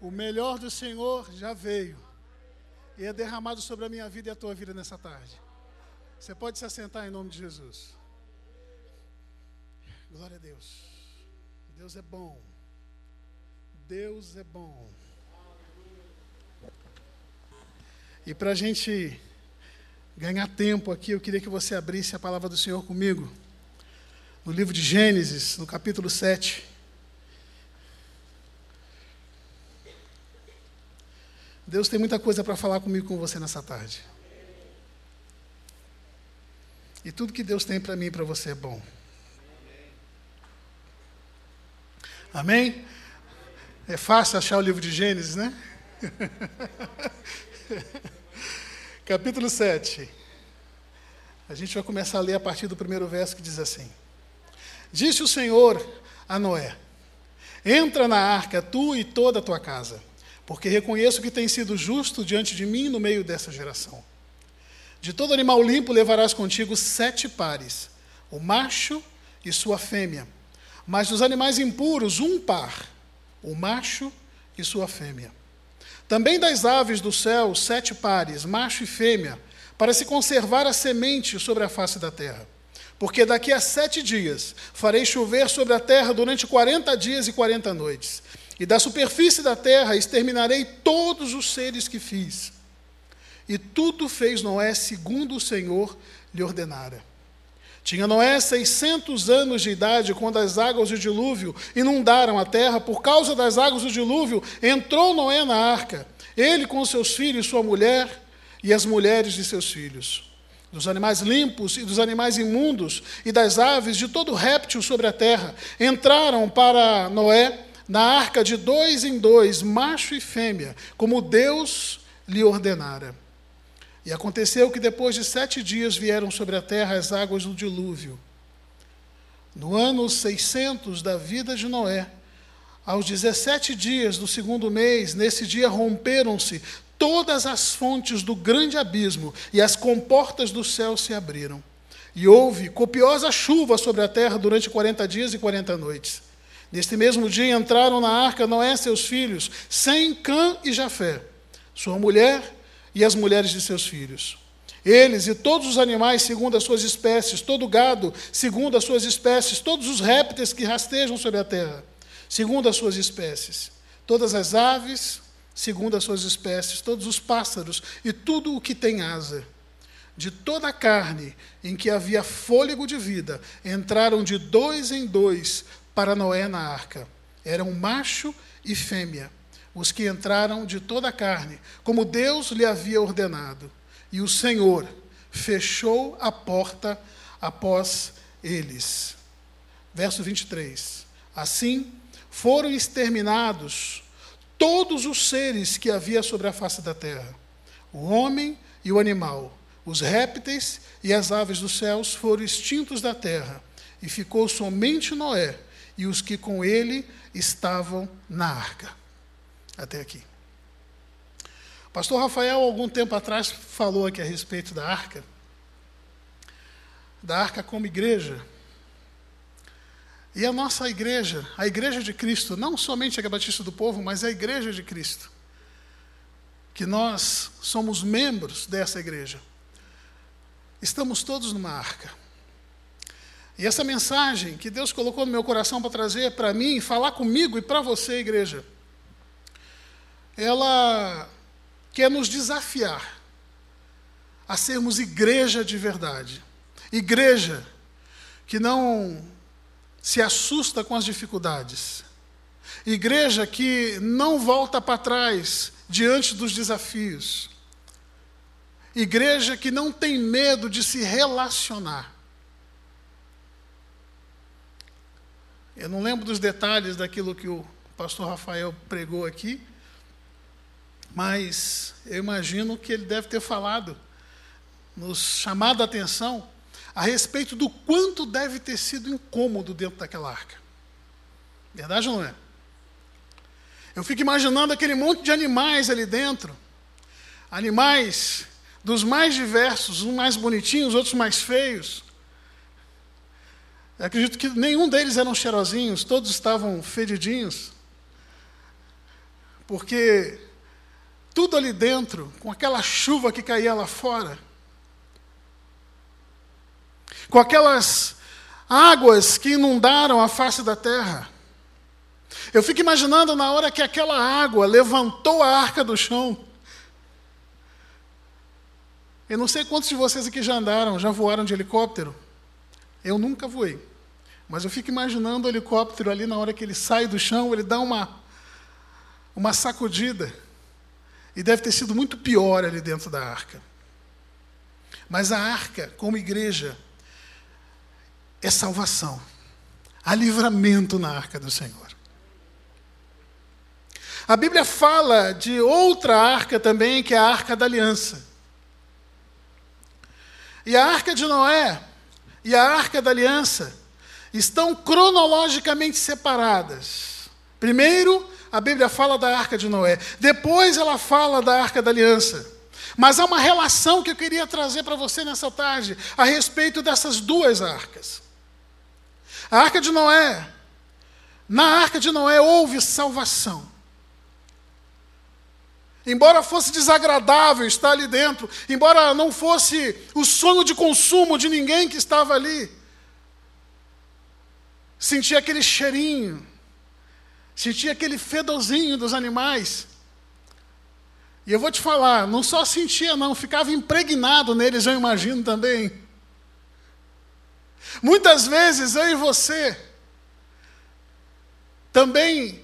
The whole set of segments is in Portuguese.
O melhor do Senhor já veio e é derramado sobre a minha vida e a tua vida nessa tarde. Você pode se assentar em nome de Jesus. Glória a Deus. Deus é bom. Deus é bom. E para a gente ganhar tempo aqui, eu queria que você abrisse a palavra do Senhor comigo. No livro de Gênesis, no capítulo 7. Deus tem muita coisa para falar comigo com você nessa tarde. E tudo que Deus tem para mim e para você é bom. Amém? É fácil achar o livro de Gênesis, né? Capítulo 7. A gente vai começar a ler a partir do primeiro verso que diz assim: Disse o Senhor a Noé: Entra na arca, tu e toda a tua casa porque reconheço que tem sido justo diante de mim no meio dessa geração. De todo animal limpo levarás contigo sete pares, o macho e sua fêmea. Mas dos animais impuros, um par, o macho e sua fêmea. Também das aves do céu, sete pares, macho e fêmea, para se conservar a semente sobre a face da terra. Porque daqui a sete dias farei chover sobre a terra durante quarenta dias e quarenta noites e da superfície da terra exterminarei todos os seres que fiz. E tudo fez Noé segundo o Senhor lhe ordenara. Tinha Noé seiscentos anos de idade quando as águas do dilúvio inundaram a terra. Por causa das águas do dilúvio, entrou Noé na arca, ele com seus filhos, sua mulher e as mulheres de seus filhos. Dos animais limpos e dos animais imundos e das aves, de todo réptil sobre a terra, entraram para Noé na arca de dois em dois, macho e fêmea, como Deus lhe ordenara. E aconteceu que depois de sete dias vieram sobre a terra as águas do dilúvio. No ano 600 da vida de Noé, aos 17 dias do segundo mês, nesse dia romperam-se todas as fontes do grande abismo e as comportas do céu se abriram. E houve copiosa chuva sobre a terra durante 40 dias e 40 noites. Neste mesmo dia entraram na arca Noé, seus filhos, Sem, Cã e Jafé, sua mulher e as mulheres de seus filhos. Eles e todos os animais segundo as suas espécies, todo gado segundo as suas espécies, todos os répteis que rastejam sobre a terra, segundo as suas espécies, todas as aves segundo as suas espécies, todos os pássaros e tudo o que tem asa. De toda a carne em que havia fôlego de vida, entraram de dois em dois para Noé na arca. Eram macho e fêmea, os que entraram de toda a carne, como Deus lhe havia ordenado. E o Senhor fechou a porta após eles. Verso 23. Assim foram exterminados todos os seres que havia sobre a face da terra: o homem e o animal, os répteis e as aves dos céus foram extintos da terra, e ficou somente Noé e os que com ele estavam na arca. Até aqui. Pastor Rafael, algum tempo atrás, falou aqui a respeito da arca, da arca como igreja. E a nossa igreja, a igreja de Cristo, não somente a Batista do Povo, mas a igreja de Cristo, que nós somos membros dessa igreja, estamos todos numa arca. E essa mensagem que Deus colocou no meu coração para trazer para mim, falar comigo e para você, igreja, ela quer nos desafiar a sermos igreja de verdade. Igreja que não se assusta com as dificuldades. Igreja que não volta para trás diante dos desafios. Igreja que não tem medo de se relacionar. Eu não lembro dos detalhes daquilo que o pastor Rafael pregou aqui, mas eu imagino que ele deve ter falado, nos chamado a atenção, a respeito do quanto deve ter sido incômodo dentro daquela arca. Verdade ou não é? Eu fico imaginando aquele monte de animais ali dentro. Animais dos mais diversos, uns mais bonitinhos, outros mais feios. Eu acredito que nenhum deles eram cheirosinhos, todos estavam fedidinhos. porque tudo ali dentro, com aquela chuva que caía lá fora, com aquelas águas que inundaram a face da terra. Eu fico imaginando na hora que aquela água levantou a arca do chão. Eu não sei quantos de vocês aqui já andaram, já voaram de helicóptero. Eu nunca voei. Mas eu fico imaginando o helicóptero ali na hora que ele sai do chão, ele dá uma, uma sacudida. E deve ter sido muito pior ali dentro da arca. Mas a arca, como igreja, é salvação. Há livramento na arca do Senhor. A Bíblia fala de outra arca também, que é a arca da aliança. E a arca de Noé e a arca da aliança estão cronologicamente separadas. Primeiro, a Bíblia fala da arca de Noé, depois ela fala da arca da aliança. Mas há uma relação que eu queria trazer para você nessa tarde a respeito dessas duas arcas. A arca de Noé, na arca de Noé houve salvação. Embora fosse desagradável estar ali dentro, embora não fosse o sonho de consumo de ninguém que estava ali, sentia aquele cheirinho, sentia aquele fedorzinho dos animais. E eu vou te falar, não só sentia, não, ficava impregnado neles, eu imagino também. Muitas vezes eu e você também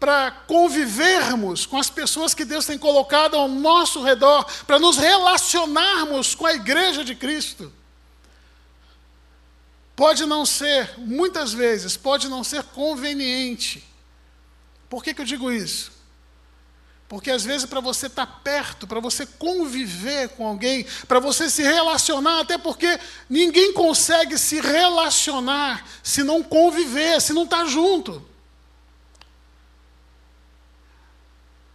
para convivermos com as pessoas que Deus tem colocado ao nosso redor, para nos relacionarmos com a igreja de Cristo. Pode não ser, muitas vezes, pode não ser conveniente. Por que, que eu digo isso? Porque às vezes, para você estar tá perto, para você conviver com alguém, para você se relacionar, até porque ninguém consegue se relacionar se não conviver, se não estar tá junto.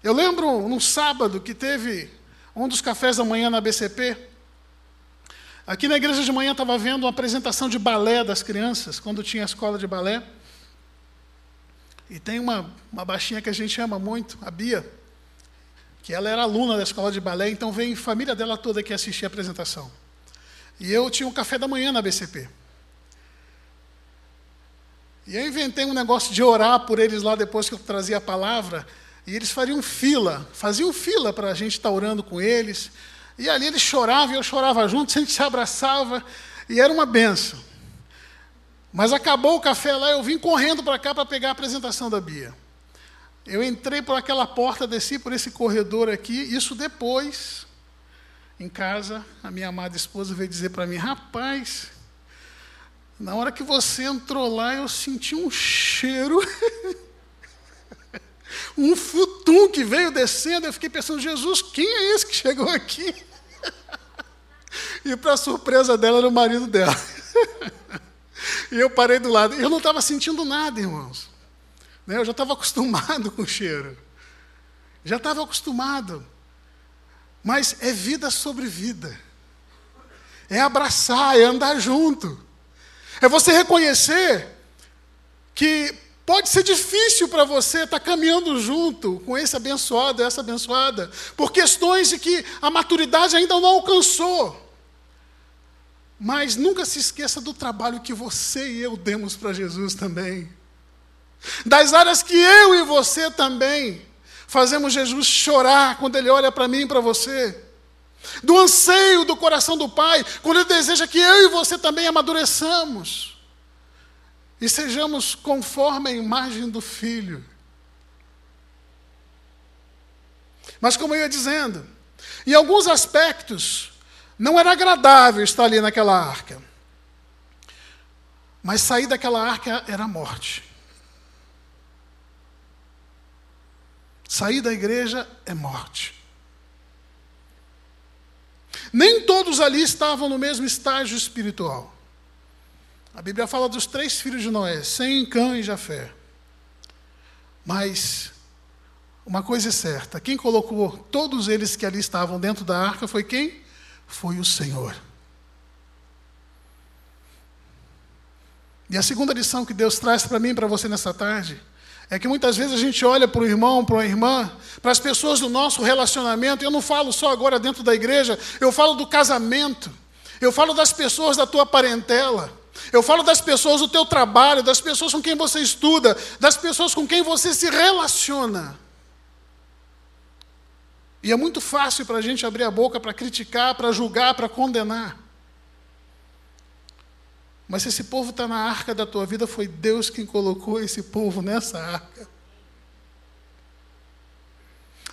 Eu lembro num sábado que teve um dos cafés da manhã na BCP. Aqui na igreja de manhã estava vendo uma apresentação de balé das crianças, quando tinha a escola de balé. E tem uma, uma baixinha que a gente ama muito, a Bia, que ela era aluna da escola de balé, então veio a família dela toda aqui assistir a apresentação. E eu tinha um café da manhã na BCP. E eu inventei um negócio de orar por eles lá depois que eu trazia a palavra. E eles faziam fila, faziam fila para a gente estar orando com eles. E ali eles choravam e eu chorava junto, a gente se abraçava, e era uma benção. Mas acabou o café lá, eu vim correndo para cá para pegar a apresentação da Bia. Eu entrei por aquela porta, desci por esse corredor aqui, isso depois, em casa, a minha amada esposa veio dizer para mim: rapaz, na hora que você entrou lá, eu senti um cheiro. um futum que veio descendo. Eu fiquei pensando, Jesus, quem é esse que chegou aqui? E para surpresa dela, era o marido dela. E eu parei do lado. Eu não estava sentindo nada, irmãos. Né, eu já estava acostumado com o cheiro. Já estava acostumado. Mas é vida sobre vida. É abraçar, é andar junto. É você reconhecer que Pode ser difícil para você estar tá caminhando junto com esse abençoado, essa abençoada, por questões de que a maturidade ainda não alcançou. Mas nunca se esqueça do trabalho que você e eu demos para Jesus também. Das áreas que eu e você também fazemos Jesus chorar quando ele olha para mim e para você. Do anseio do coração do Pai, quando ele deseja que eu e você também amadureçamos e sejamos conforme a imagem do Filho. Mas, como eu ia dizendo, em alguns aspectos, não era agradável estar ali naquela arca. Mas sair daquela arca era morte. Sair da igreja é morte. Nem todos ali estavam no mesmo estágio espiritual. A Bíblia fala dos três filhos de Noé, Sem, Cã e Jafé. Mas uma coisa é certa: quem colocou todos eles que ali estavam dentro da arca foi quem? Foi o Senhor. E a segunda lição que Deus traz para mim e para você nessa tarde é que muitas vezes a gente olha para o irmão, para a irmã, para as pessoas do nosso relacionamento. Eu não falo só agora dentro da igreja, eu falo do casamento, eu falo das pessoas da tua parentela. Eu falo das pessoas do teu trabalho, das pessoas com quem você estuda, das pessoas com quem você se relaciona. E é muito fácil para a gente abrir a boca para criticar, para julgar, para condenar. Mas se esse povo está na arca da tua vida, foi Deus quem colocou esse povo nessa arca.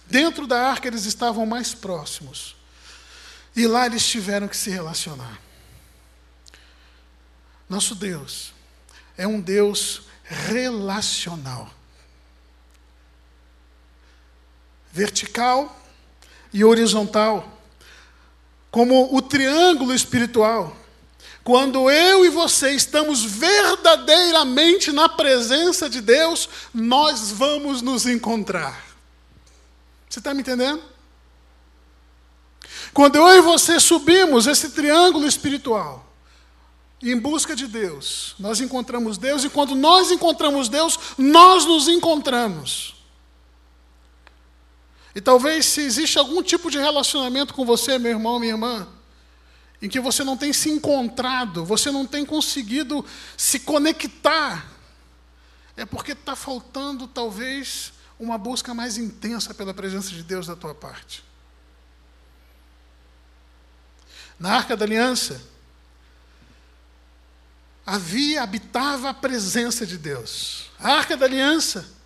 Dentro da arca eles estavam mais próximos. E lá eles tiveram que se relacionar. Nosso Deus é um Deus relacional. Vertical e horizontal. Como o triângulo espiritual. Quando eu e você estamos verdadeiramente na presença de Deus, nós vamos nos encontrar. Você está me entendendo? Quando eu e você subimos esse triângulo espiritual, em busca de Deus, nós encontramos Deus, e quando nós encontramos Deus, nós nos encontramos. E talvez se existe algum tipo de relacionamento com você, meu irmão, minha irmã, em que você não tem se encontrado, você não tem conseguido se conectar, é porque está faltando talvez uma busca mais intensa pela presença de Deus da tua parte. Na Arca da Aliança, havia, habitava a presença de Deus. A Arca da Aliança,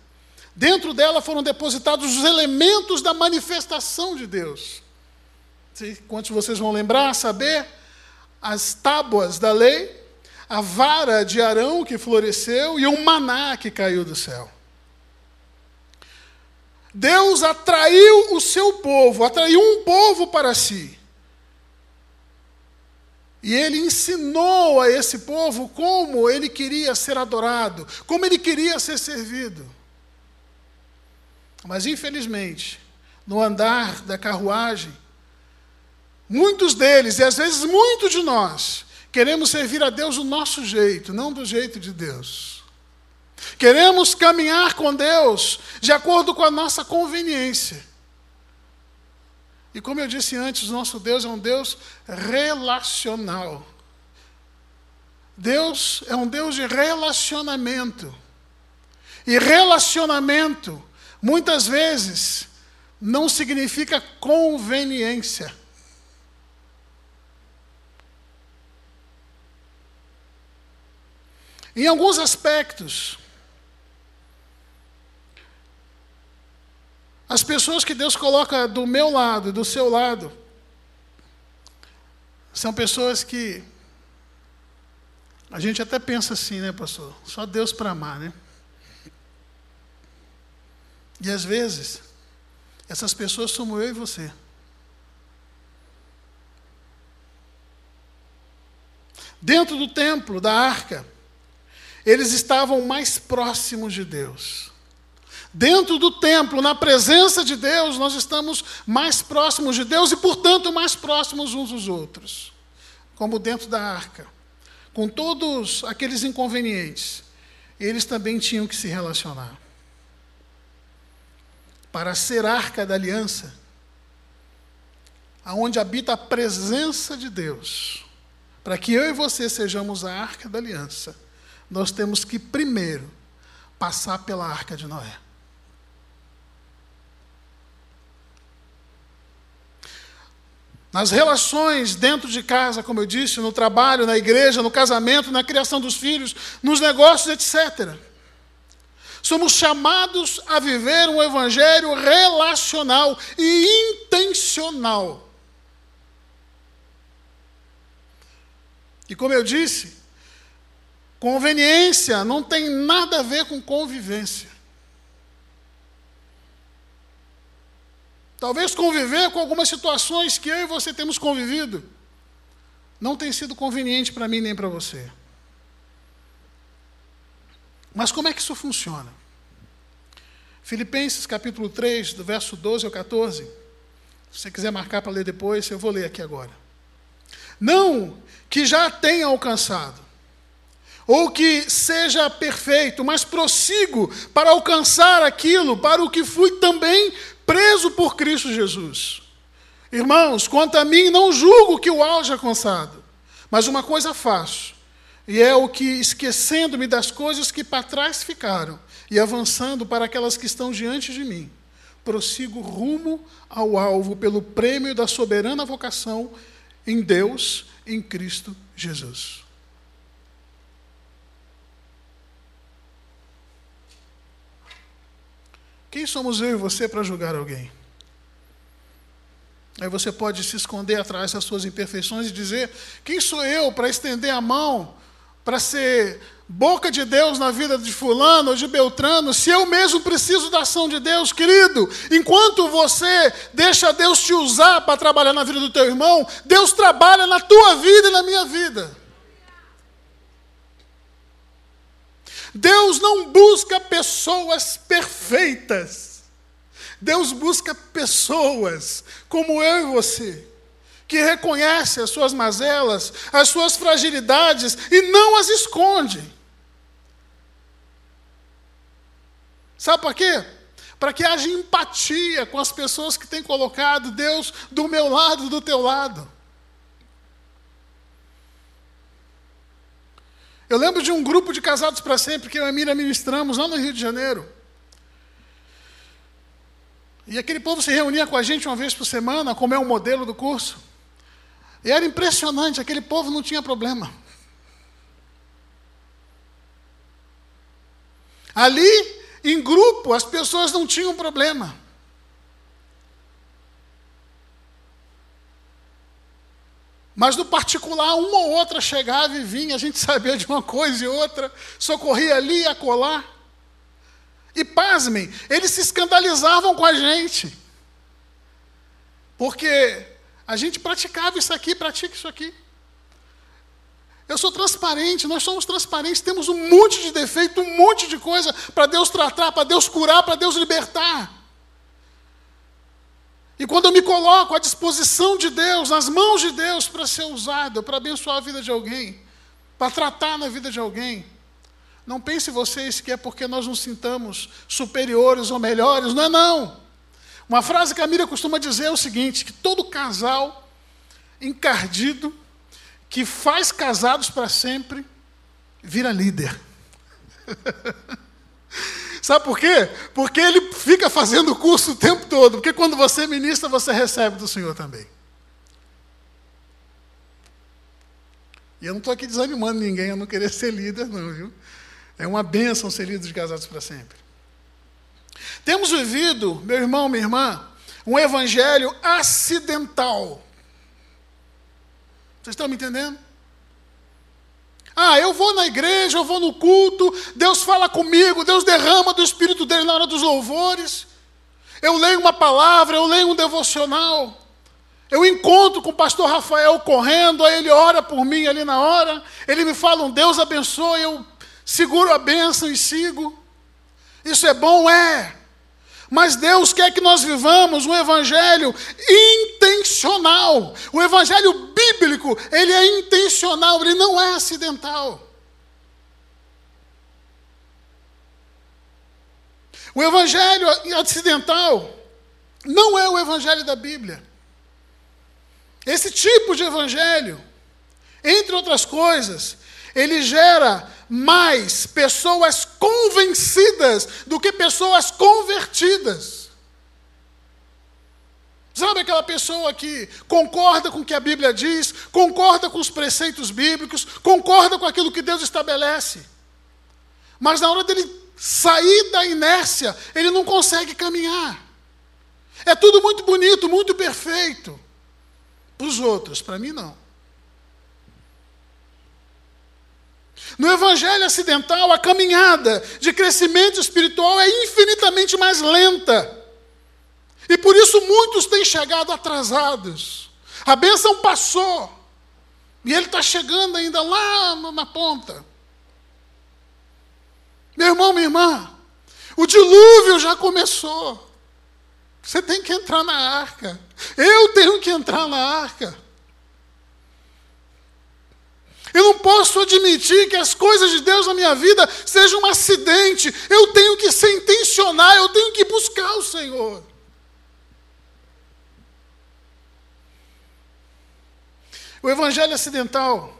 dentro dela foram depositados os elementos da manifestação de Deus. Quantos vocês vão lembrar, saber? As tábuas da lei, a vara de Arão que floresceu e o maná que caiu do céu. Deus atraiu o seu povo, atraiu um povo para si. E ele ensinou a esse povo como ele queria ser adorado, como ele queria ser servido. Mas, infelizmente, no andar da carruagem, muitos deles, e às vezes muitos de nós, queremos servir a Deus do nosso jeito, não do jeito de Deus. Queremos caminhar com Deus de acordo com a nossa conveniência. E como eu disse antes, nosso Deus é um Deus relacional. Deus é um Deus de relacionamento. E relacionamento, muitas vezes, não significa conveniência. Em alguns aspectos, As pessoas que Deus coloca do meu lado, do seu lado, são pessoas que a gente até pensa assim, né, pastor? Só Deus para amar, né? E às vezes, essas pessoas somos eu e você. Dentro do templo, da arca, eles estavam mais próximos de Deus. Dentro do templo, na presença de Deus, nós estamos mais próximos de Deus e, portanto, mais próximos uns dos outros. Como dentro da arca. Com todos aqueles inconvenientes, eles também tinham que se relacionar. Para ser arca da aliança, aonde habita a presença de Deus, para que eu e você sejamos a arca da aliança, nós temos que primeiro passar pela arca de Noé. nas relações dentro de casa, como eu disse, no trabalho, na igreja, no casamento, na criação dos filhos, nos negócios, etc. Somos chamados a viver um evangelho relacional e intencional. E como eu disse, conveniência não tem nada a ver com convivência. Talvez conviver com algumas situações que eu e você temos convivido não tem sido conveniente para mim nem para você. Mas como é que isso funciona? Filipenses capítulo 3, do verso 12 ao 14. Se você quiser marcar para ler depois, eu vou ler aqui agora. Não que já tenha alcançado, ou que seja perfeito, mas prossigo para alcançar aquilo para o que fui também preso por Cristo Jesus. Irmãos, quanto a mim, não julgo que o auge alcançado, mas uma coisa faço, e é o que, esquecendo-me das coisas que para trás ficaram, e avançando para aquelas que estão diante de mim, prossigo rumo ao alvo pelo prêmio da soberana vocação em Deus, em Cristo Jesus. Quem somos eu e você para julgar alguém? Aí você pode se esconder atrás das suas imperfeições e dizer: quem sou eu para estender a mão, para ser boca de Deus na vida de Fulano ou de Beltrano, se eu mesmo preciso da ação de Deus, querido? Enquanto você deixa Deus te usar para trabalhar na vida do teu irmão, Deus trabalha na tua vida e na minha vida. Deus não busca pessoas perfeitas. Deus busca pessoas como eu e você, que reconhecem as suas mazelas, as suas fragilidades e não as esconde. Sabe por quê? Para que haja empatia com as pessoas que têm colocado Deus do meu lado, do teu lado. Eu lembro de um grupo de casados para sempre que eu e a Mira ministramos lá no Rio de Janeiro. E aquele povo se reunia com a gente uma vez por semana, como é o modelo do curso. E era impressionante, aquele povo não tinha problema. Ali, em grupo, as pessoas não tinham problema. Mas no particular, uma ou outra chegava e vinha, a gente sabia de uma coisa e outra, socorria ali e acolá. E pasmem, eles se escandalizavam com a gente. Porque a gente praticava isso aqui, pratica isso aqui. Eu sou transparente, nós somos transparentes, temos um monte de defeito, um monte de coisa para Deus tratar, para Deus curar, para Deus libertar. E quando eu me coloco à disposição de Deus, nas mãos de Deus, para ser usado, para abençoar a vida de alguém, para tratar na vida de alguém, não pense vocês que é porque nós nos sintamos superiores ou melhores, não é não. Uma frase que a Miriam costuma dizer é o seguinte: que todo casal encardido, que faz casados para sempre, vira líder. Sabe por quê? Porque ele fica fazendo o curso o tempo todo. Porque quando você ministra, você recebe do Senhor também. E eu não estou aqui desanimando ninguém a não querer ser líder, não, viu? É uma bênção ser líder de casados para sempre. Temos vivido, meu irmão, minha irmã, um evangelho acidental. Vocês estão me entendendo? Ah, eu vou na igreja, eu vou no culto, Deus fala comigo, Deus derrama do Espírito dele na hora dos louvores. Eu leio uma palavra, eu leio um devocional. Eu encontro com o pastor Rafael correndo, aí ele ora por mim ali na hora. Ele me fala um Deus abençoe, eu seguro a bênção e sigo. Isso é bom? É. Mas Deus quer que nós vivamos um evangelho intencional. O evangelho bíblico, ele é intencional, ele não é acidental. O evangelho acidental não é o evangelho da Bíblia. Esse tipo de evangelho, entre outras coisas, ele gera mais pessoas convencidas do que pessoas convertidas. Sabe aquela pessoa que concorda com o que a Bíblia diz, concorda com os preceitos bíblicos, concorda com aquilo que Deus estabelece, mas na hora dele sair da inércia, ele não consegue caminhar. É tudo muito bonito, muito perfeito. Para os outros, para mim não. No evangelho acidental, a caminhada de crescimento espiritual é infinitamente mais lenta. E por isso muitos têm chegado atrasados. A bênção passou. E ele está chegando ainda lá na ponta. Meu irmão, minha irmã, o dilúvio já começou. Você tem que entrar na arca. Eu tenho que entrar na arca. Eu não posso admitir que as coisas de Deus na minha vida sejam um acidente. Eu tenho que ser intencional, eu tenho que buscar o Senhor. O evangelho acidental,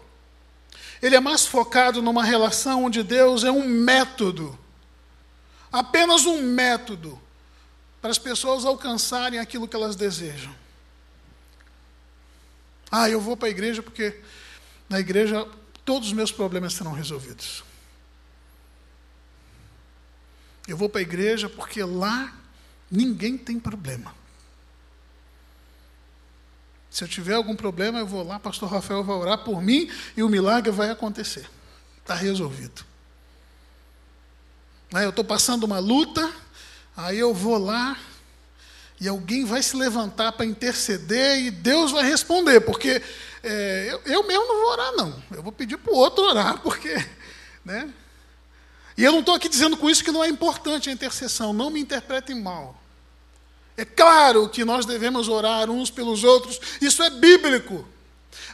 ele é mais focado numa relação onde Deus é um método. Apenas um método para as pessoas alcançarem aquilo que elas desejam. Ah, eu vou para a igreja porque na igreja todos os meus problemas serão resolvidos. Eu vou para a igreja porque lá ninguém tem problema. Se eu tiver algum problema, eu vou lá, pastor Rafael vai orar por mim e o milagre vai acontecer. Está resolvido. Eu estou passando uma luta, Aí eu vou lá e alguém vai se levantar para interceder e Deus vai responder, porque é, eu, eu, mesmo não vou orar, não. Eu vou pedir para o outro orar, porque. Né? E eu não estou aqui dizendo com isso que não é importante a intercessão, não me interpretem mal. É claro que nós devemos orar uns pelos outros, isso é bíblico.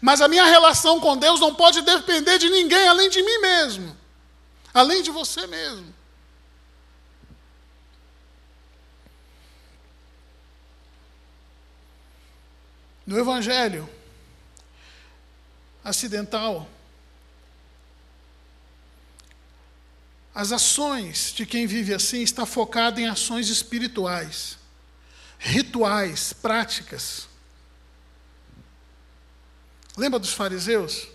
Mas a minha relação com Deus não pode depender de ninguém além de mim mesmo, além de você mesmo. No Evangelho acidental, as ações de quem vive assim está focada em ações espirituais, rituais, práticas. Lembra dos fariseus?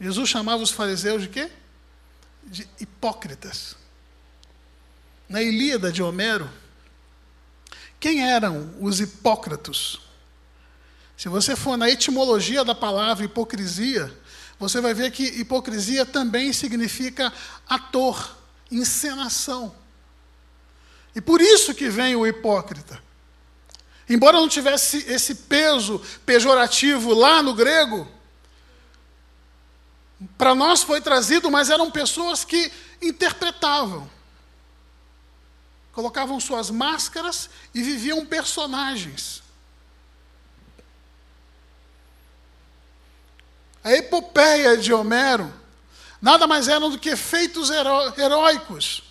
Jesus chamava os fariseus de quê? De hipócritas. Na Ilíada de Homero, quem eram os hipócritas? Se você for na etimologia da palavra hipocrisia, você vai ver que hipocrisia também significa ator, encenação. E por isso que vem o hipócrita. Embora não tivesse esse peso pejorativo lá no grego, para nós foi trazido, mas eram pessoas que interpretavam. Colocavam suas máscaras e viviam personagens. A epopeia de Homero nada mais eram do que feitos heró heróicos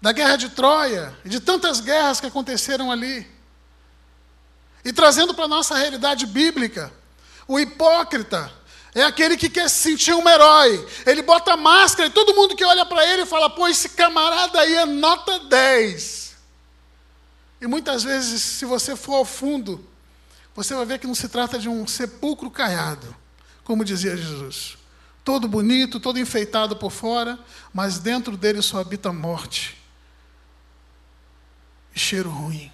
da guerra de Troia e de tantas guerras que aconteceram ali. E trazendo para a nossa realidade bíblica, o hipócrita é aquele que quer se sentir um herói. Ele bota máscara e todo mundo que olha para ele fala: pô, esse camarada aí é nota 10. E muitas vezes, se você for ao fundo, você vai ver que não se trata de um sepulcro caiado como dizia Jesus. Todo bonito, todo enfeitado por fora, mas dentro dele só habita morte e cheiro ruim.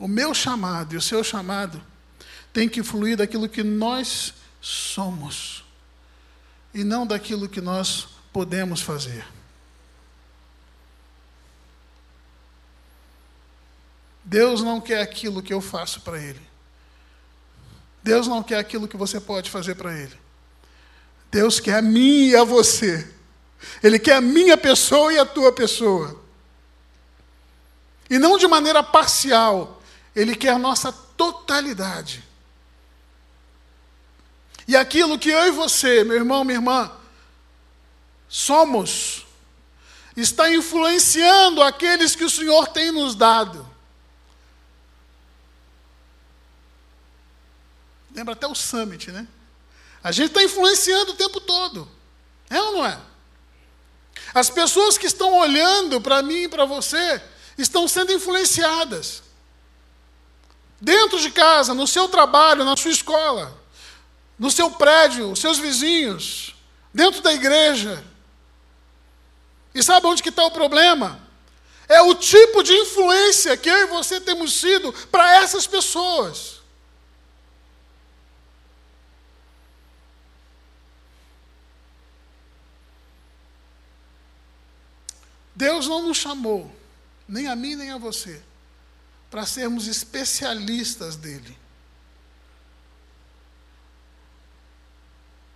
O meu chamado e o seu chamado tem que fluir daquilo que nós somos e não daquilo que nós podemos fazer. Deus não quer aquilo que eu faço para Ele. Deus não quer aquilo que você pode fazer para Ele. Deus quer a mim e a você. Ele quer a minha pessoa e a tua pessoa. E não de maneira parcial. Ele quer a nossa totalidade. E aquilo que eu e você, meu irmão, minha irmã, somos, está influenciando aqueles que o Senhor tem nos dado. Lembra até o summit, né? A gente está influenciando o tempo todo. É ou não é? As pessoas que estão olhando para mim e para você estão sendo influenciadas. Dentro de casa, no seu trabalho, na sua escola, no seu prédio, seus vizinhos, dentro da igreja. E sabe onde está o problema? É o tipo de influência que eu e você temos sido para essas pessoas. Deus não nos chamou, nem a mim nem a você, para sermos especialistas dele.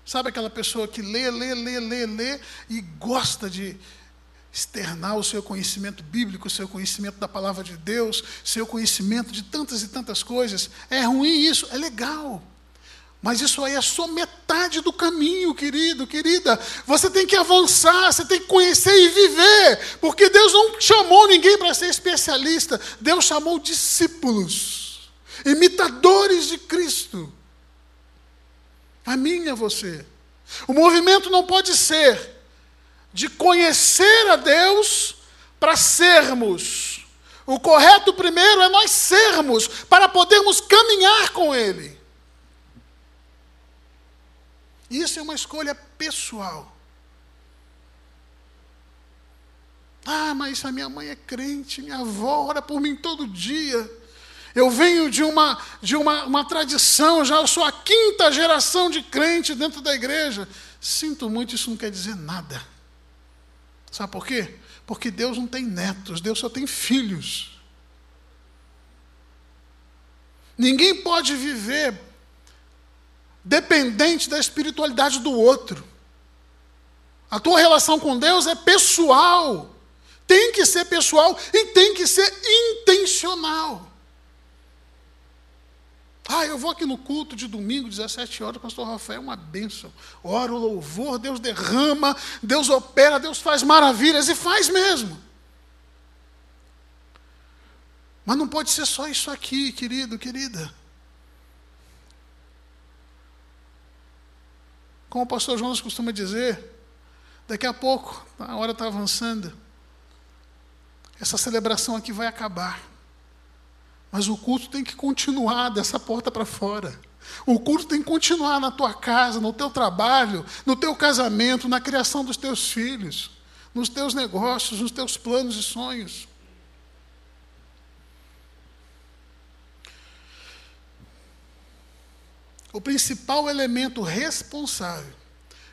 Sabe aquela pessoa que lê, lê, lê, lê, lê e gosta de externar o seu conhecimento bíblico, o seu conhecimento da palavra de Deus, seu conhecimento de tantas e tantas coisas? É ruim isso? É legal. Mas isso aí é só metade do caminho, querido, querida. Você tem que avançar, você tem que conhecer e viver, porque Deus não chamou ninguém para ser especialista, Deus chamou discípulos, imitadores de Cristo. A mim você. O movimento não pode ser de conhecer a Deus para sermos. O correto primeiro é nós sermos, para podermos caminhar com Ele. Isso é uma escolha pessoal. Ah, mas a minha mãe é crente, minha avó ora por mim todo dia. Eu venho de uma, de uma, uma tradição, já eu sou a quinta geração de crente dentro da igreja. Sinto muito, isso não quer dizer nada. Sabe por quê? Porque Deus não tem netos, Deus só tem filhos. Ninguém pode viver dependente da espiritualidade do outro. A tua relação com Deus é pessoal. Tem que ser pessoal e tem que ser intencional. Ah, eu vou aqui no culto de domingo, 17 horas, pastor Rafael, é uma bênção. Ora o louvor, Deus derrama, Deus opera, Deus faz maravilhas, e faz mesmo. Mas não pode ser só isso aqui, querido, querida. Como o pastor Jonas costuma dizer, daqui a pouco, a hora está avançando, essa celebração aqui vai acabar. Mas o culto tem que continuar dessa porta para fora. O culto tem que continuar na tua casa, no teu trabalho, no teu casamento, na criação dos teus filhos, nos teus negócios, nos teus planos e sonhos. O principal elemento responsável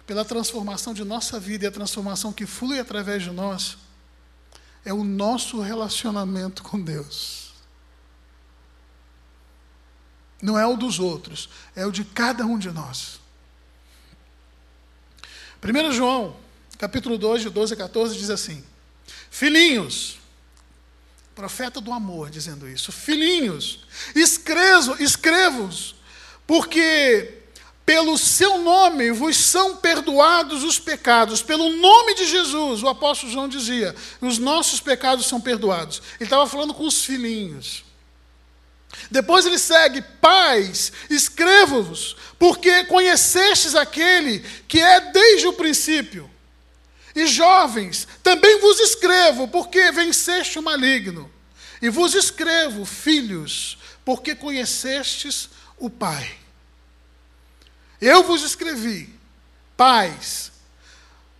pela transformação de nossa vida e a transformação que flui através de nós é o nosso relacionamento com Deus. Não é o dos outros, é o de cada um de nós. 1 João, capítulo 2, de 12 a 14, diz assim: Filhinhos, profeta do amor dizendo isso, filhinhos, escrevo, escrevo-os porque pelo seu nome vos são perdoados os pecados. Pelo nome de Jesus, o apóstolo João dizia: os nossos pecados são perdoados. Ele estava falando com os filhinhos. Depois ele segue: Pais, escrevo-vos, porque conhecestes aquele que é desde o princípio. E jovens, também vos escrevo, porque venceste o maligno. E vos escrevo, filhos, porque conhecestes o Pai. Eu vos escrevi, pais,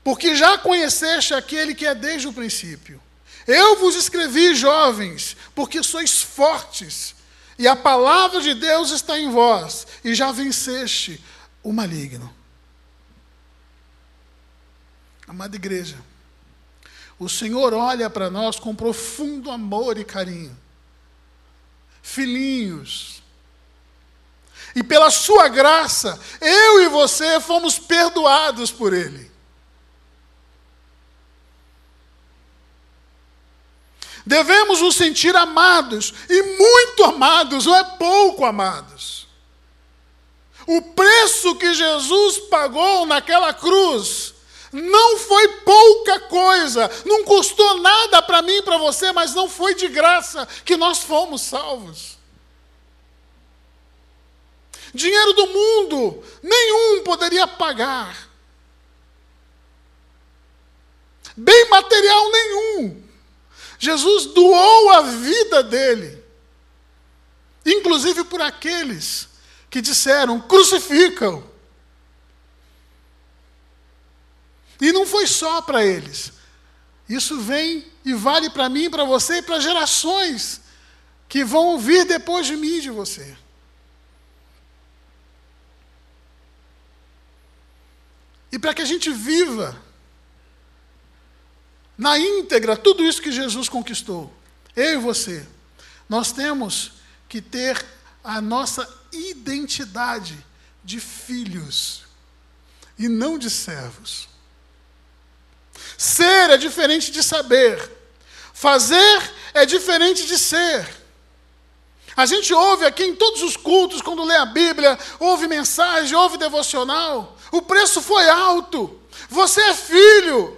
porque já conheceste aquele que é desde o princípio. Eu vos escrevi, jovens, porque sois fortes, e a palavra de Deus está em vós, e já venceste o maligno. Amada igreja, o Senhor olha para nós com profundo amor e carinho. Filhinhos, e pela sua graça, eu e você fomos perdoados por Ele. Devemos nos sentir amados, e muito amados, não é pouco amados. O preço que Jesus pagou naquela cruz não foi pouca coisa, não custou nada para mim e para você, mas não foi de graça que nós fomos salvos. Dinheiro do mundo, nenhum poderia pagar. Bem material nenhum. Jesus doou a vida dele, inclusive por aqueles que disseram: crucificam. E não foi só para eles. Isso vem e vale para mim, para você e para gerações que vão vir depois de mim e de você. E para que a gente viva na íntegra tudo isso que Jesus conquistou, eu e você, nós temos que ter a nossa identidade de filhos e não de servos. Ser é diferente de saber. Fazer é diferente de ser. A gente ouve aqui em todos os cultos, quando lê a Bíblia, ouve mensagem, ouve devocional. O preço foi alto. Você é filho.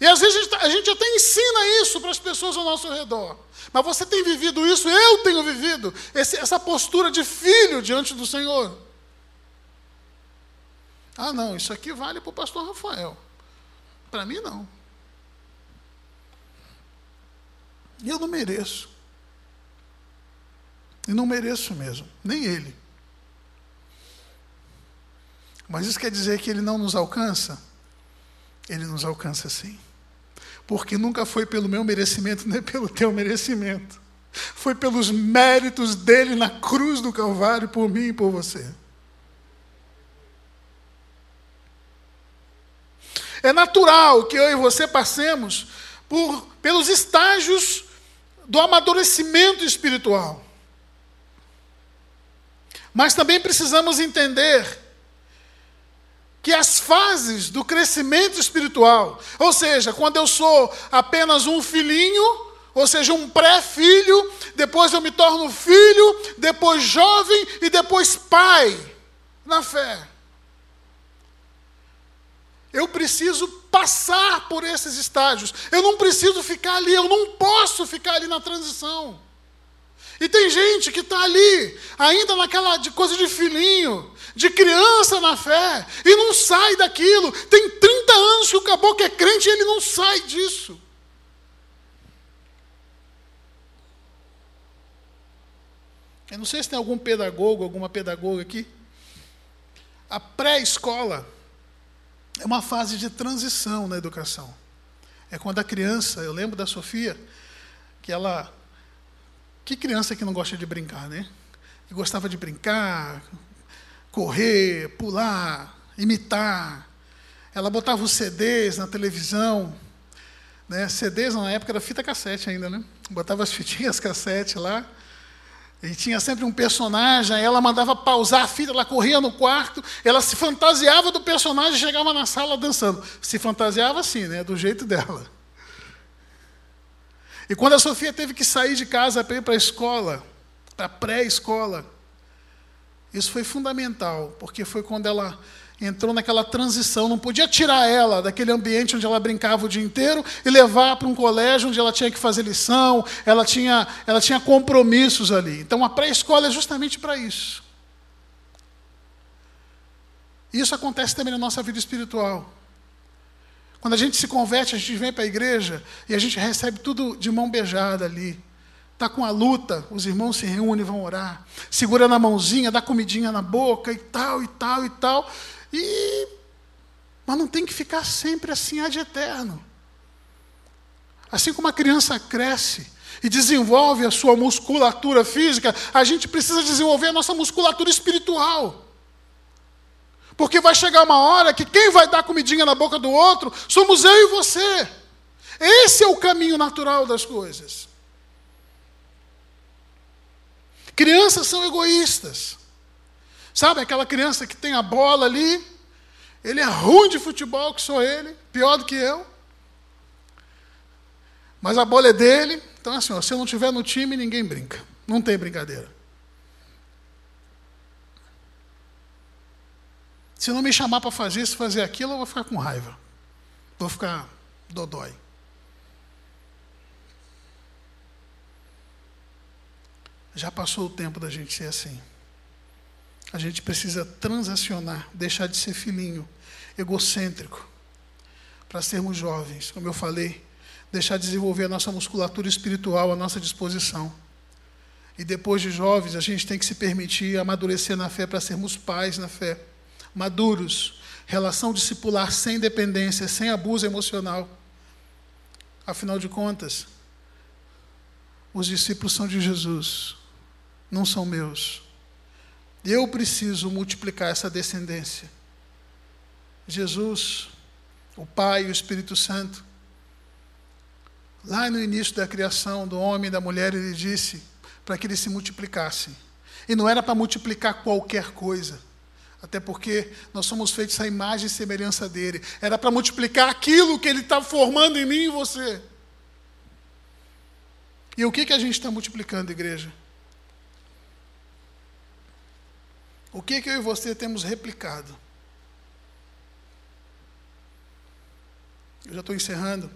E às vezes a gente, tá, a gente até ensina isso para as pessoas ao nosso redor. Mas você tem vivido isso, eu tenho vivido esse, essa postura de filho diante do Senhor. Ah, não, isso aqui vale para o pastor Rafael. Para mim, não. E eu não mereço. E não mereço mesmo, nem ele. Mas isso quer dizer que ele não nos alcança? Ele nos alcança sim. Porque nunca foi pelo meu merecimento, nem pelo teu merecimento. Foi pelos méritos dele na cruz do Calvário, por mim e por você. É natural que eu e você passemos por, pelos estágios do amadurecimento espiritual. Mas também precisamos entender que as fases do crescimento espiritual, ou seja, quando eu sou apenas um filhinho, ou seja, um pré-filho, depois eu me torno filho, depois jovem e depois pai na fé. Eu preciso passar por esses estágios. Eu não preciso ficar ali, eu não posso ficar ali na transição. E tem gente que está ali, ainda naquela de coisa de filhinho, de criança na fé, e não sai daquilo. Tem 30 anos que o caboclo é crente e ele não sai disso. Eu não sei se tem algum pedagogo, alguma pedagoga aqui. A pré-escola é uma fase de transição na educação. É quando a criança, eu lembro da Sofia, que ela. Que criança que não gosta de brincar, né? Que gostava de brincar, correr, pular, imitar. Ela botava os CDs na televisão. Né? CDs na época era fita cassete ainda, né? Botava as fitinhas cassete lá. E tinha sempre um personagem, ela mandava pausar a fita, ela corria no quarto, ela se fantasiava do personagem e chegava na sala dançando. Se fantasiava assim, né, do jeito dela. E quando a Sofia teve que sair de casa para ir para a escola, para a pré-escola, isso foi fundamental, porque foi quando ela entrou naquela transição, não podia tirar ela daquele ambiente onde ela brincava o dia inteiro e levar para um colégio onde ela tinha que fazer lição, ela tinha, ela tinha compromissos ali. Então a pré-escola é justamente para isso. Isso acontece também na nossa vida espiritual. Quando a gente se converte, a gente vem para a igreja e a gente recebe tudo de mão beijada ali. Está com a luta, os irmãos se reúnem e vão orar. Segura na mãozinha, dá comidinha na boca e tal, e tal, e tal. E mas não tem que ficar sempre assim ad eterno. Assim como a criança cresce e desenvolve a sua musculatura física, a gente precisa desenvolver a nossa musculatura espiritual. Porque vai chegar uma hora que quem vai dar comidinha na boca do outro somos eu e você. Esse é o caminho natural das coisas. Crianças são egoístas. Sabe aquela criança que tem a bola ali? Ele é ruim de futebol, que sou ele, pior do que eu. Mas a bola é dele. Então, assim, ó, se eu não estiver no time, ninguém brinca. Não tem brincadeira. Se não me chamar para fazer isso, fazer aquilo, eu vou ficar com raiva. Vou ficar dodói. Já passou o tempo da gente ser assim. A gente precisa transacionar, deixar de ser filhinho, egocêntrico, para sermos jovens, como eu falei, deixar de desenvolver a nossa musculatura espiritual à nossa disposição. E depois de jovens, a gente tem que se permitir amadurecer na fé para sermos pais na fé, maduros, relação discipular sem dependência, sem abuso emocional. Afinal de contas, os discípulos são de Jesus, não são meus. Eu preciso multiplicar essa descendência. Jesus, o Pai e o Espírito Santo, lá no início da criação do homem e da mulher, ele disse para que eles se multiplicassem. E não era para multiplicar qualquer coisa, até porque nós somos feitos à imagem e semelhança dele. Era para multiplicar aquilo que ele está formando em mim e você. E o que, que a gente está multiplicando, igreja? O que, que eu e você temos replicado? Eu já estou encerrando.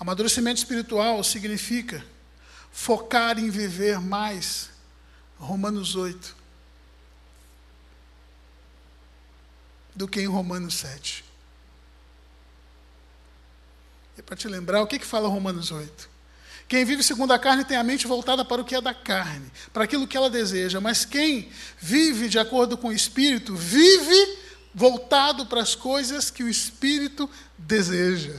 Amadurecimento espiritual significa focar em viver mais. Romanos 8. Do que em Romanos 7. É para te lembrar, o que, que fala Romanos 8? Quem vive segundo a carne tem a mente voltada para o que é da carne, para aquilo que ela deseja. Mas quem vive de acordo com o Espírito, vive voltado para as coisas que o Espírito deseja.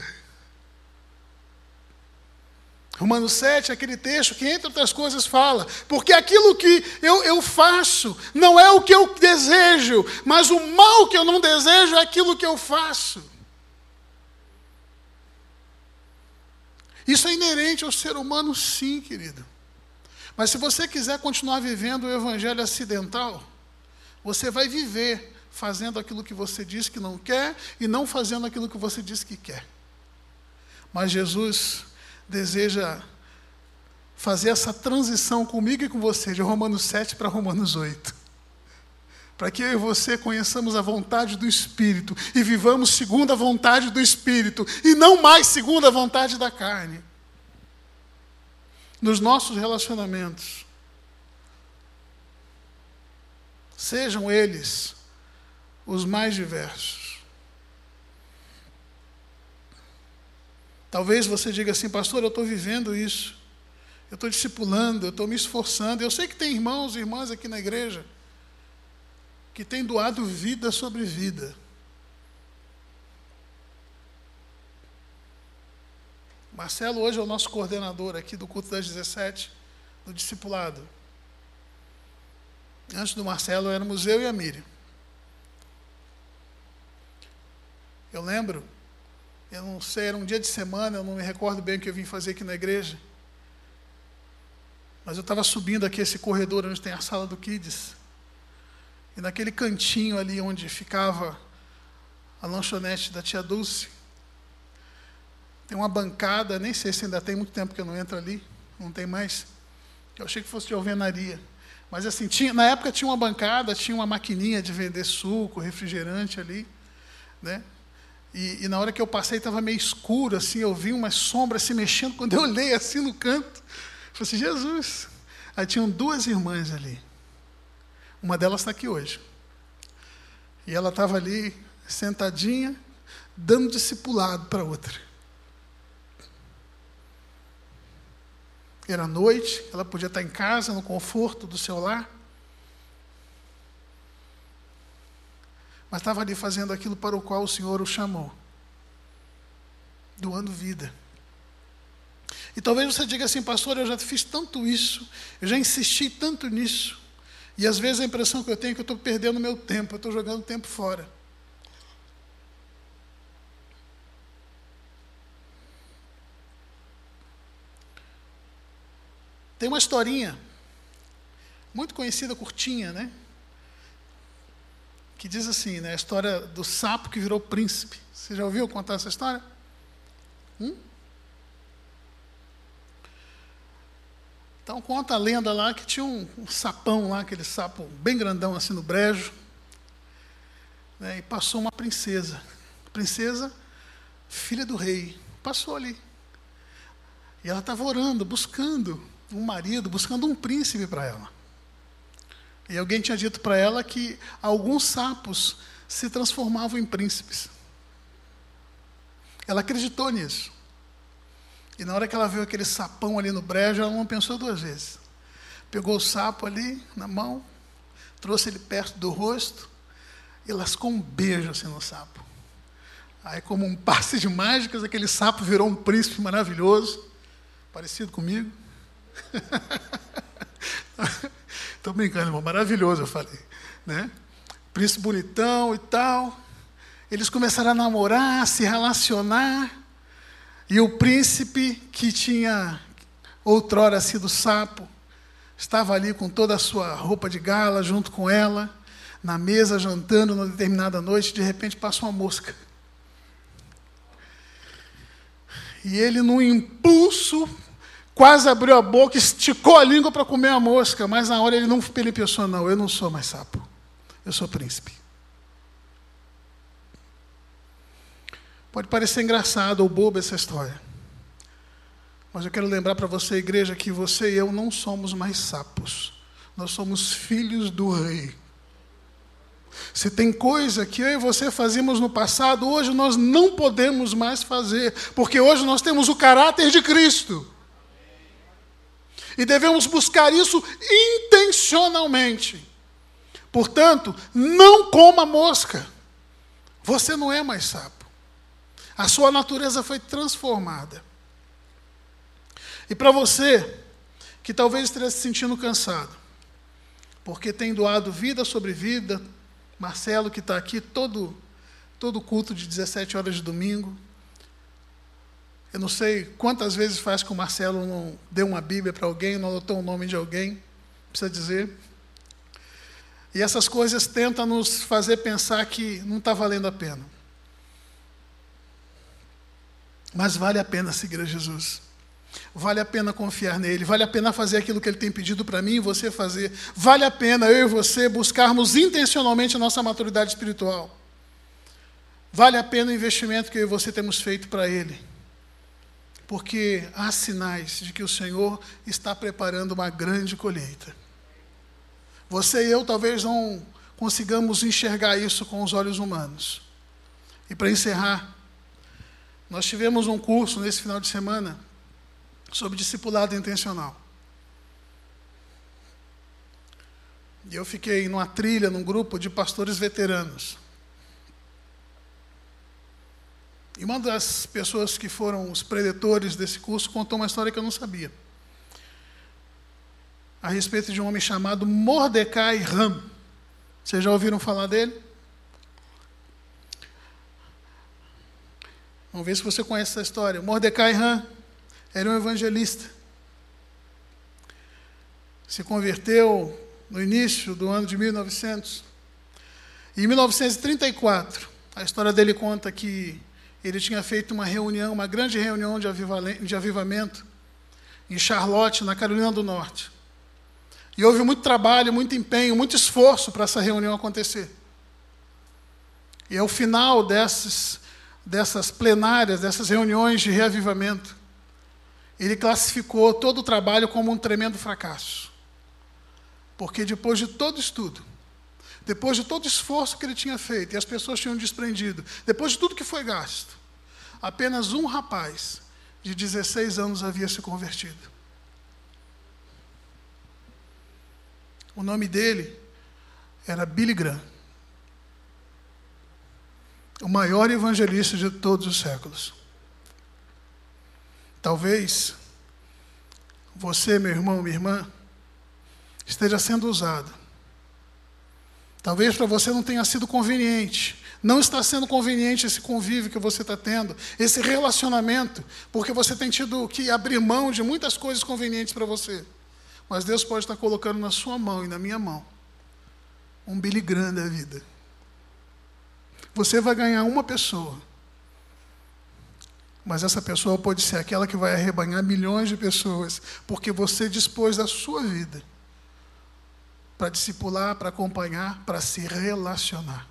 Romanos 7, aquele texto que, entre outras coisas, fala: porque aquilo que eu, eu faço não é o que eu desejo, mas o mal que eu não desejo é aquilo que eu faço. Isso é inerente ao ser humano, sim, querido. Mas se você quiser continuar vivendo o evangelho acidental, você vai viver fazendo aquilo que você diz que não quer e não fazendo aquilo que você diz que quer. Mas Jesus deseja fazer essa transição comigo e com você, de Romanos 7 para Romanos 8. Para que eu e você conheçamos a vontade do Espírito e vivamos segundo a vontade do Espírito e não mais segundo a vontade da carne. Nos nossos relacionamentos, sejam eles os mais diversos. Talvez você diga assim, pastor, eu estou vivendo isso, eu estou discipulando, eu estou me esforçando. Eu sei que tem irmãos e irmãs aqui na igreja que têm doado vida sobre vida. Marcelo hoje é o nosso coordenador aqui do culto das 17, do discipulado. Antes do Marcelo éramos eu e a Miriam. Eu lembro, eu não sei, era um dia de semana, eu não me recordo bem o que eu vim fazer aqui na igreja. Mas eu estava subindo aqui esse corredor onde tem a sala do Kids. E naquele cantinho ali onde ficava a lanchonete da tia Dulce, tem uma bancada, nem sei se ainda tem muito tempo que eu não entro ali, não tem mais. Eu achei que fosse de alvenaria. Mas assim, tinha, na época tinha uma bancada, tinha uma maquininha de vender suco, refrigerante ali, né? E, e na hora que eu passei estava meio escuro, assim, eu vi umas sombras se mexendo. Quando eu olhei assim no canto, eu falei assim, Jesus. Aí tinham duas irmãs ali. Uma delas está aqui hoje. E ela estava ali, sentadinha, dando discipulado para outra. Era noite, ela podia estar em casa, no conforto do seu lar. Mas estava ali fazendo aquilo para o qual o Senhor o chamou doando vida. E talvez você diga assim, pastor, eu já fiz tanto isso, eu já insisti tanto nisso, e às vezes a impressão que eu tenho é que eu estou perdendo meu tempo, eu estou jogando tempo fora. Tem uma historinha, muito conhecida, curtinha, né? Que diz assim, né, a história do sapo que virou príncipe. Você já ouviu contar essa história? Hum? Então conta a lenda lá que tinha um, um, sapão lá, aquele sapo bem grandão assim no brejo, né, e passou uma princesa. Princesa, filha do rei, passou ali. E ela estava orando, buscando um marido, buscando um príncipe para ela. E alguém tinha dito para ela que alguns sapos se transformavam em príncipes. Ela acreditou nisso. E na hora que ela viu aquele sapão ali no brejo, ela não pensou duas vezes. Pegou o sapo ali na mão, trouxe ele perto do rosto e lascou um beijo assim no sapo. Aí, como um passe de mágicas, aquele sapo virou um príncipe maravilhoso, parecido comigo. Estou brincando, irmão, maravilhoso, eu falei. Né? Príncipe bonitão e tal. Eles começaram a namorar, a se relacionar. E o príncipe, que tinha outrora sido sapo, estava ali com toda a sua roupa de gala, junto com ela, na mesa, jantando numa determinada noite. De repente passa uma mosca. E ele, num impulso quase abriu a boca, esticou a língua para comer a mosca, mas na hora ele não ele pensou, não, eu não sou mais sapo, eu sou príncipe. Pode parecer engraçado ou bobo essa história. Mas eu quero lembrar para você, igreja, que você e eu não somos mais sapos. Nós somos filhos do rei. Se tem coisa que eu e você fazíamos no passado, hoje nós não podemos mais fazer, porque hoje nós temos o caráter de Cristo. E devemos buscar isso intencionalmente. Portanto, não coma mosca. Você não é mais sapo. A sua natureza foi transformada. E para você, que talvez esteja se sentindo cansado, porque tem doado vida sobre vida, Marcelo, que está aqui todo, todo culto de 17 horas de domingo. Eu não sei quantas vezes faz que o Marcelo não deu uma Bíblia para alguém, não anotou o nome de alguém, precisa dizer. E essas coisas tentam nos fazer pensar que não está valendo a pena. Mas vale a pena seguir a Jesus. Vale a pena confiar nele, vale a pena fazer aquilo que ele tem pedido para mim e você fazer. Vale a pena eu e você buscarmos intencionalmente a nossa maturidade espiritual. Vale a pena o investimento que eu e você temos feito para ele. Porque há sinais de que o Senhor está preparando uma grande colheita. Você e eu talvez não consigamos enxergar isso com os olhos humanos. E para encerrar, nós tivemos um curso nesse final de semana sobre discipulado intencional. E eu fiquei numa trilha, num grupo de pastores veteranos. E uma das pessoas que foram os predetores desse curso contou uma história que eu não sabia. A respeito de um homem chamado Mordecai Ram. Vocês já ouviram falar dele? Vamos ver se você conhece essa história. Mordecai Ram era um evangelista. Se converteu no início do ano de 1900. E em 1934, a história dele conta que ele tinha feito uma reunião, uma grande reunião de avivamento em Charlotte, na Carolina do Norte. E houve muito trabalho, muito empenho, muito esforço para essa reunião acontecer. E ao final dessas, dessas plenárias, dessas reuniões de reavivamento, ele classificou todo o trabalho como um tremendo fracasso. Porque depois de todo estudo, depois de todo o esforço que ele tinha feito, e as pessoas tinham desprendido, depois de tudo que foi gasto, apenas um rapaz de 16 anos havia se convertido. O nome dele era Billy Graham, o maior evangelista de todos os séculos. Talvez você, meu irmão, minha irmã, esteja sendo usado. Talvez para você não tenha sido conveniente. Não está sendo conveniente esse convívio que você está tendo, esse relacionamento, porque você tem tido que abrir mão de muitas coisas convenientes para você. Mas Deus pode estar colocando na sua mão e na minha mão um Billy da vida. Você vai ganhar uma pessoa mas essa pessoa pode ser aquela que vai arrebanhar milhões de pessoas, porque você dispôs da sua vida para discipular, para acompanhar, para se relacionar.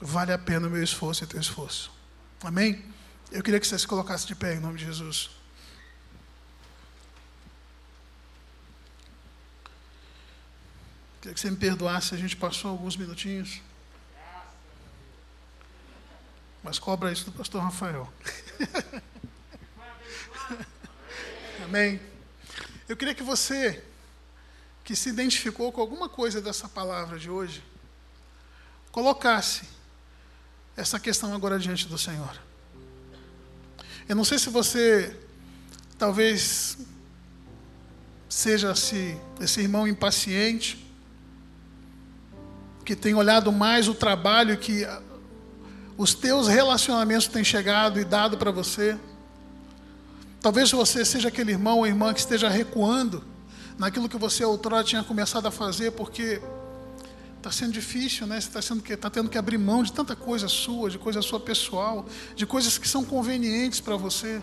Vale a pena o meu esforço e teu esforço. Amém? Eu queria que você se colocasse de pé em nome de Jesus. Queria que você me perdoasse, a gente passou alguns minutinhos. Mas cobra isso do pastor Rafael. Amém? Eu queria que você, que se identificou com alguma coisa dessa palavra de hoje, colocasse essa questão agora diante do Senhor. Eu não sei se você talvez seja esse, esse irmão impaciente, que tem olhado mais o trabalho que os teus relacionamentos têm chegado e dado para você. Talvez você seja aquele irmão ou irmã que esteja recuando naquilo que você outrora tinha começado a fazer, porque está sendo difícil, né? Você está sendo está tendo que abrir mão de tanta coisa sua, de coisa sua pessoal, de coisas que são convenientes para você.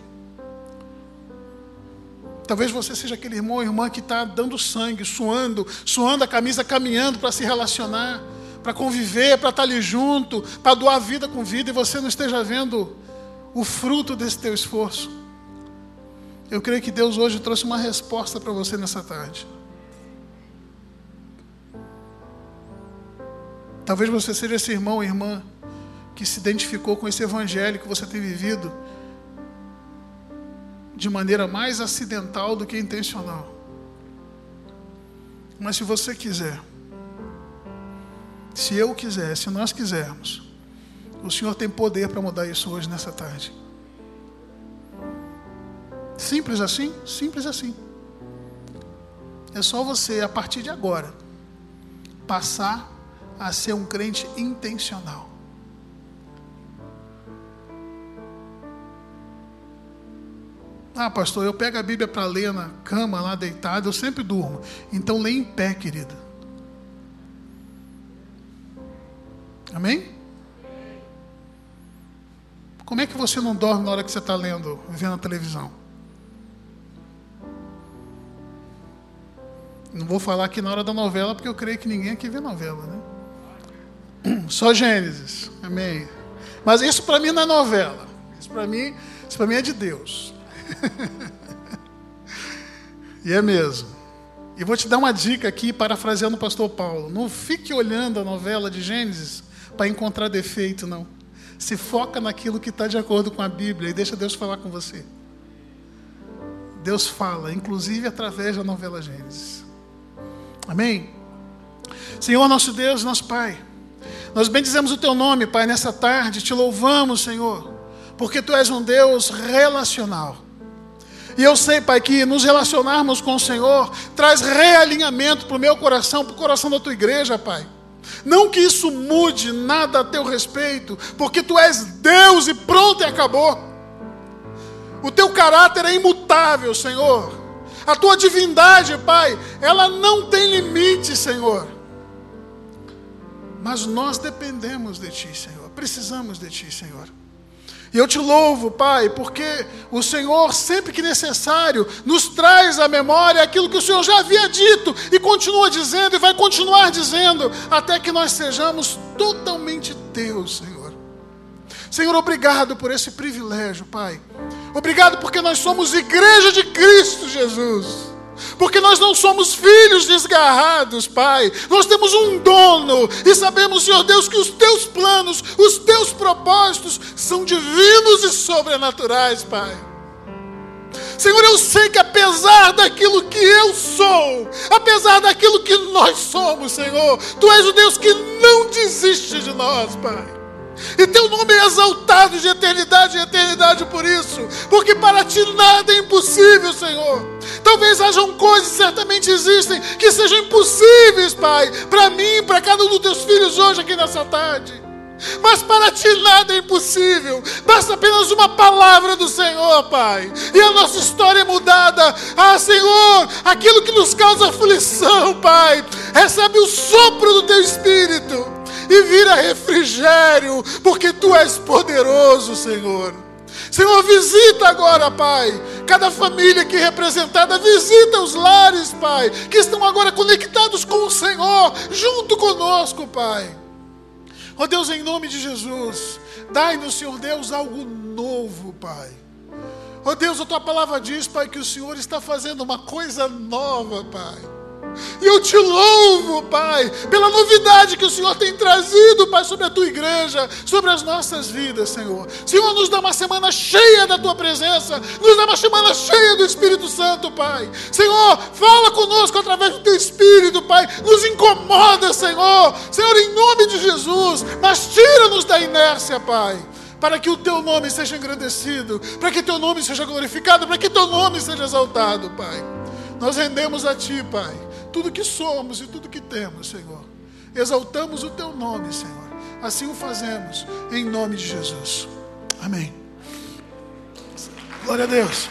Talvez você seja aquele irmão ou irmã que está dando sangue, suando, suando a camisa, caminhando para se relacionar, para conviver, para estar tá ali junto, para doar vida com vida, e você não esteja vendo o fruto desse teu esforço. Eu creio que Deus hoje trouxe uma resposta para você nessa tarde. Talvez você seja esse irmão ou irmã que se identificou com esse evangelho que você tem vivido de maneira mais acidental do que intencional. Mas se você quiser, se eu quiser, se nós quisermos, o Senhor tem poder para mudar isso hoje nessa tarde. Simples assim? Simples assim. É só você, a partir de agora, passar a ser um crente intencional. Ah, pastor, eu pego a Bíblia para ler na cama, lá deitado, eu sempre durmo. Então leia em pé, querida. Amém? Como é que você não dorme na hora que você está lendo, vendo a televisão? Não vou falar aqui na hora da novela, porque eu creio que ninguém aqui vê novela, né? Só Gênesis. Amém. Mas isso para mim não é novela. Isso para mim, isso para mim é de Deus. e é mesmo. E vou te dar uma dica aqui, parafraseando o pastor Paulo. Não fique olhando a novela de Gênesis para encontrar defeito, não. Se foca naquilo que está de acordo com a Bíblia e deixa Deus falar com você. Deus fala, inclusive através da novela Gênesis. Amém? Senhor, nosso Deus, nosso Pai, nós bendizemos o Teu nome, Pai, nessa tarde, te louvamos, Senhor, porque Tu és um Deus relacional. E eu sei, Pai, que nos relacionarmos com o Senhor traz realinhamento para o meu coração, para o coração da tua igreja, Pai. Não que isso mude nada a teu respeito, porque tu és Deus e pronto e acabou. O teu caráter é imutável, Senhor. A tua divindade, Pai, ela não tem limite, Senhor. Mas nós dependemos de Ti, Senhor. Precisamos de Ti, Senhor. E eu te louvo, Pai, porque o Senhor, sempre que necessário, nos traz à memória aquilo que o Senhor já havia dito e continua dizendo e vai continuar dizendo, até que nós sejamos totalmente Deus, Senhor. Senhor, obrigado por esse privilégio, Pai. Obrigado porque nós somos igreja de Cristo Jesus. Porque nós não somos filhos desgarrados, Pai. Nós temos um dono e sabemos, Senhor Deus, que os teus planos, os teus propósitos são divinos e sobrenaturais, Pai. Senhor, eu sei que apesar daquilo que eu sou, apesar daquilo que nós somos, Senhor, Tu és o Deus que não desiste de nós, Pai. E teu nome é exaltado de eternidade em eternidade por isso, porque para ti nada é impossível, Senhor. Talvez hajam coisas, certamente existem, que sejam impossíveis, Pai, para mim, para cada um dos teus filhos hoje aqui nessa tarde. Mas para ti nada é impossível, basta apenas uma palavra do Senhor, Pai, e a nossa história é mudada. Ah, Senhor, aquilo que nos causa aflição, Pai, recebe o sopro do teu espírito e vira refrigério, porque tu és poderoso, Senhor. Senhor, visita agora, Pai, cada família aqui representada, visita os lares, Pai, que estão agora conectados com o Senhor, junto conosco, Pai. Ó oh, Deus, em nome de Jesus, dai-nos, Senhor Deus, algo novo, Pai. Ó oh, Deus, a tua palavra diz, Pai, que o Senhor está fazendo uma coisa nova, Pai. E eu te louvo, Pai, pela novidade que o Senhor tem trazido, Pai, sobre a tua igreja, sobre as nossas vidas, Senhor. Senhor, nos dá uma semana cheia da tua presença, nos dá uma semana cheia do Espírito Santo, Pai. Senhor, fala conosco através do teu Espírito, Pai. Nos incomoda, Senhor. Senhor, em nome de Jesus, mas tira-nos da inércia, Pai para que o teu nome seja engrandecido, para que teu nome seja glorificado, para que teu nome seja exaltado, Pai. Nós rendemos a ti, Pai tudo que somos e tudo que temos, Senhor. Exaltamos o teu nome, Senhor. Assim o fazemos, em nome de Jesus. Amém. Glória a Deus.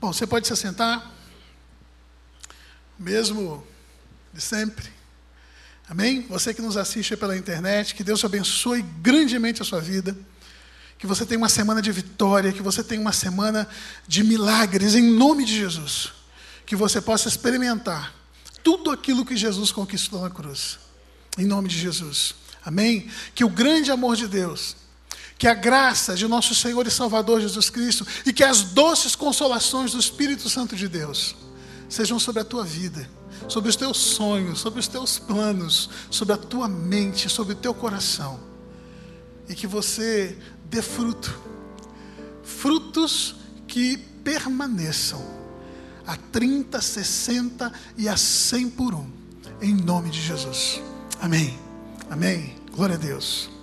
Bom, você pode se assentar, mesmo de sempre. Amém? Você que nos assiste pela internet, que Deus abençoe grandemente a sua vida. Que você tenha uma semana de vitória, que você tenha uma semana de milagres, em nome de Jesus. Que você possa experimentar tudo aquilo que Jesus conquistou na cruz. Em nome de Jesus. Amém? Que o grande amor de Deus, que a graça de nosso Senhor e Salvador Jesus Cristo e que as doces consolações do Espírito Santo de Deus sejam sobre a tua vida, sobre os teus sonhos, sobre os teus planos, sobre a tua mente, sobre o teu coração. E que você dê fruto, frutos que permaneçam a 30, 60 e a 100 por um, em nome de Jesus. Amém. Amém. Glória a Deus.